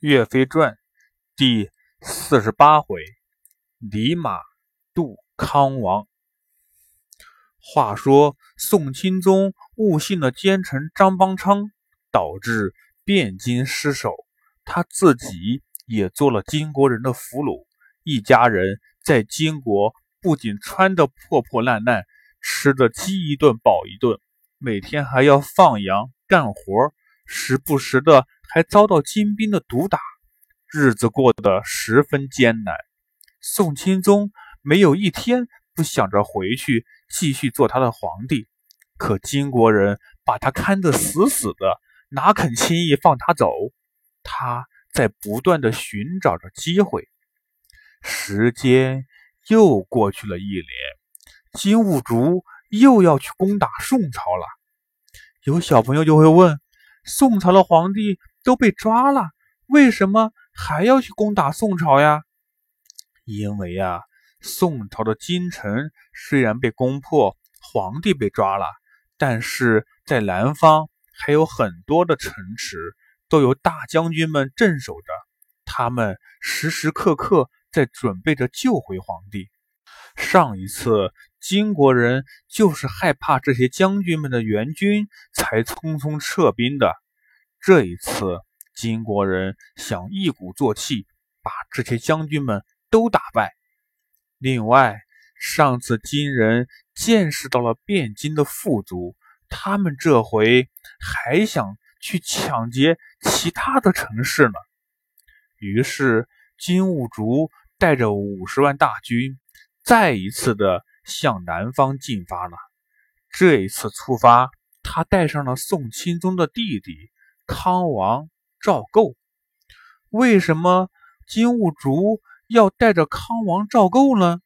岳飞传第四十八回：李马渡康王。话说宋钦宗误信了奸臣张邦昌，导致汴京失守，他自己也做了金国人的俘虏。一家人在金国不仅穿得破破烂烂，吃的饥一顿饱一顿，每天还要放羊干活，时不时的。还遭到金兵的毒打，日子过得十分艰难。宋钦宗没有一天不想着回去继续做他的皇帝，可金国人把他看得死死的，哪肯轻易放他走？他在不断的寻找着机会。时间又过去了一年，金兀术又要去攻打宋朝了。有小朋友就会问：宋朝的皇帝？都被抓了，为什么还要去攻打宋朝呀？因为呀，宋朝的京城虽然被攻破，皇帝被抓了，但是在南方还有很多的城池都有大将军们镇守着，他们时时刻刻在准备着救回皇帝。上一次金国人就是害怕这些将军们的援军，才匆匆撤兵的。这一次，金国人想一鼓作气，把这些将军们都打败。另外，上次金人见识到了汴京的富足，他们这回还想去抢劫其他的城市呢。于是，金兀术带着五十万大军，再一次的向南方进发了。这一次出发，他带上了宋钦宗的弟弟。康王赵构，为什么金兀术要带着康王赵构呢？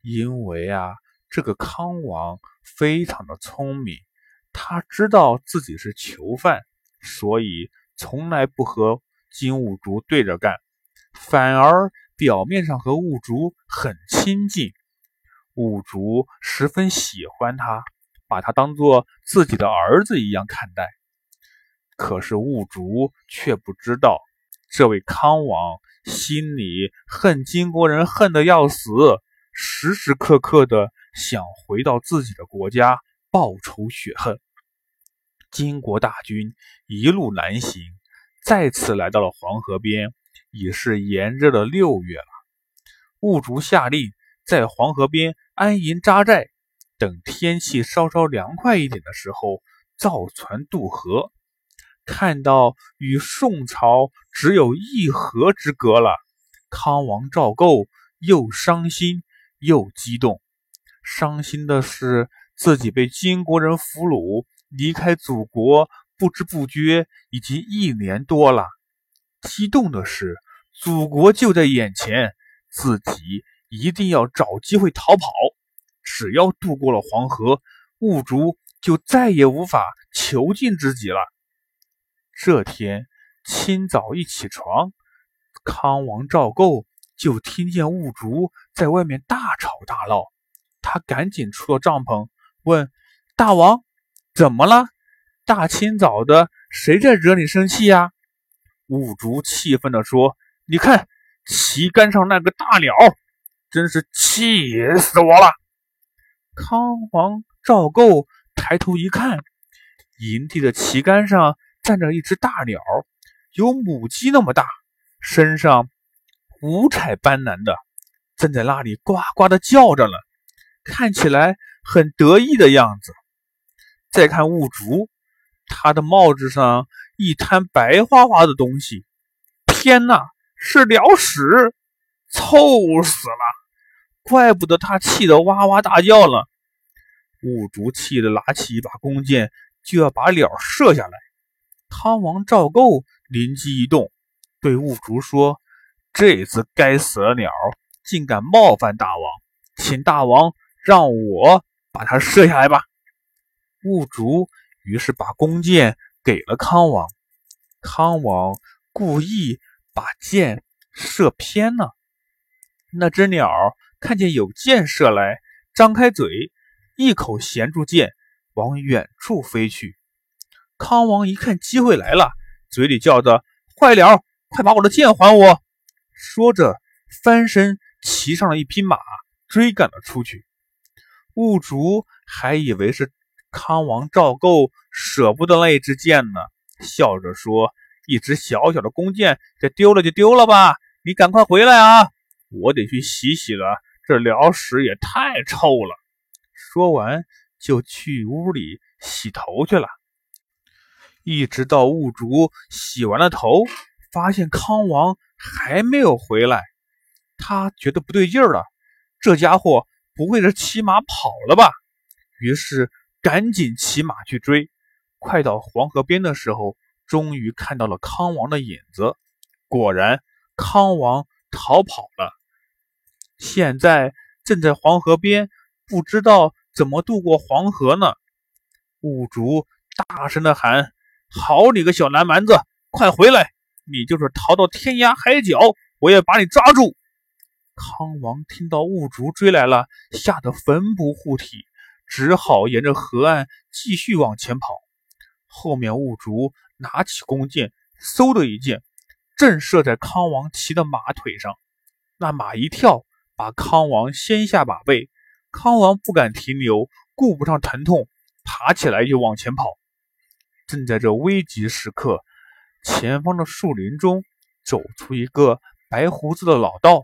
因为啊，这个康王非常的聪明，他知道自己是囚犯，所以从来不和金兀术对着干，反而表面上和兀术很亲近。兀术十分喜欢他，把他当做自己的儿子一样看待。可是兀竹却不知道，这位康王心里恨金国人恨得要死，时时刻刻的想回到自己的国家报仇雪恨。金国大军一路南行，再次来到了黄河边，已是炎热的六月了。兀竹下令在黄河边安营扎寨，等天气稍稍凉快一点的时候，造船渡河。看到与宋朝只有一河之隔了，康王赵构又伤心又激动。伤心的是自己被金国人俘虏，离开祖国不知不觉已经一年多了；激动的是祖国就在眼前，自己一定要找机会逃跑。只要渡过了黄河，兀术就再也无法囚禁自己了。这天清早一起床，康王赵构就听见兀术在外面大吵大闹。他赶紧出了帐篷，问大王：“怎么了？大清早的，谁在惹你生气呀？”兀术气愤地说：“你看旗杆上那个大鸟，真是气死我了！”康王赵构抬头一看，营地的旗杆上。站着一只大鸟，有母鸡那么大，身上五彩斑斓的，正在那里呱呱的叫着呢，看起来很得意的样子。再看雾竹，他的帽子上一滩白花花的东西，天哪，是鸟屎，臭死了！怪不得他气得哇哇大叫了。雾竹气得拿起一把弓箭，就要把鸟射下来。康王赵构灵机一动，对兀术说：“这只该死的鸟竟敢冒犯大王，请大王让我把它射下来吧。”兀术于是把弓箭给了康王。康王故意把箭射偏了，那只鸟看见有箭射来，张开嘴，一口衔住箭，往远处飞去。康王一看机会来了，嘴里叫着：“坏了，快把我的剑还我！”说着，翻身骑上了一匹马，追赶了出去。兀竹还以为是康王赵构舍不得那一支箭呢，笑着说：“一支小小的弓箭，这丢了就丢了吧，你赶快回来啊！我得去洗洗了，这辽屎也太臭了。”说完，就去屋里洗头去了。一直到雾竹洗完了头，发现康王还没有回来，他觉得不对劲儿了。这家伙不会是骑马跑了吧？于是赶紧骑马去追。快到黄河边的时候，终于看到了康王的影子。果然，康王逃跑了，现在正在黄河边，不知道。怎么渡过黄河呢？雾竹大声的喊：“好你个小南蛮子，快回来！你就是逃到天涯海角，我也把你抓住！”康王听到兀竹追来了，吓得魂不护体，只好沿着河岸继续往前跑。后面兀竹拿起弓箭，嗖的一箭，正射在康王骑的马腿上。那马一跳，把康王掀下马背。康王不敢停留，顾不上疼痛，爬起来就往前跑。正在这危急时刻，前方的树林中走出一个白胡子的老道，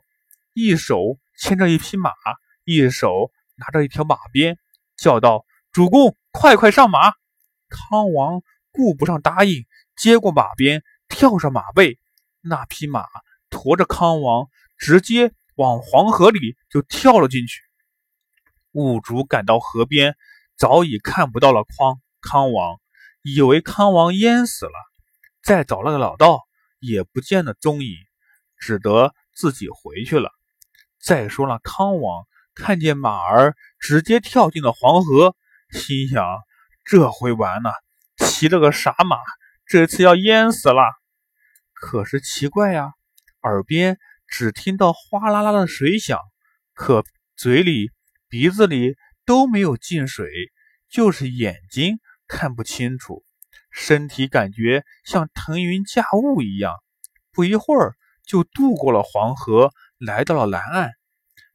一手牵着一匹马，一手拿着一条马鞭，叫道：“主公，快快上马！”康王顾不上答应，接过马鞭，跳上马背，那匹马驮着康王，直接往黄河里就跳了进去。兀竹赶到河边，早已看不到了匡康王，以为康王淹死了。再找那个老道，也不见了踪影，只得自己回去了。再说那康王看见马儿直接跳进了黄河，心想：这回完了，骑了个傻马，这次要淹死了。可是奇怪呀，耳边只听到哗啦啦的水响，可嘴里。鼻子里都没有进水，就是眼睛看不清楚，身体感觉像腾云驾雾一样。不一会儿就渡过了黄河，来到了南岸。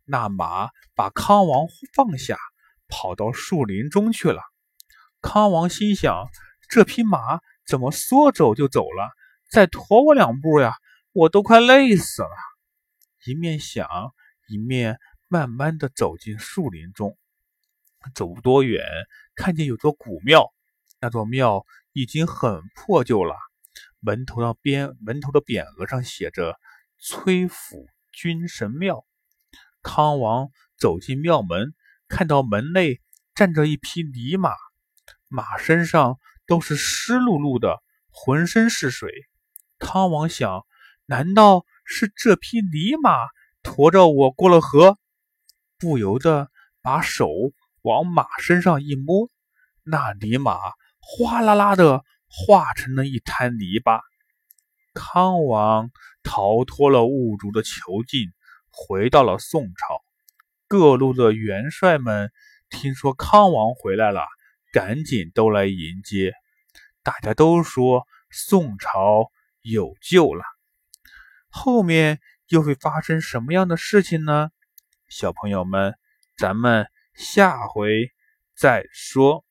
那马把康王放下，跑到树林中去了。康王心想：这匹马怎么说走就走了？再驮我两步呀，我都快累死了。一面想，一面。慢慢的走进树林中，走不多远，看见有座古庙。那座庙已经很破旧了，门头上边门头的匾额上写着“崔府君神庙”。康王走进庙门，看到门内站着一匹泥马，马身上都是湿漉漉的，浑身是水。康王想，难道是这匹泥马驮着我过了河？不由得把手往马身上一摸，那泥马哗啦啦的化成了一滩泥巴。康王逃脱了兀竹的囚禁，回到了宋朝。各路的元帅们听说康王回来了，赶紧都来迎接。大家都说宋朝有救了。后面又会发生什么样的事情呢？小朋友们，咱们下回再说。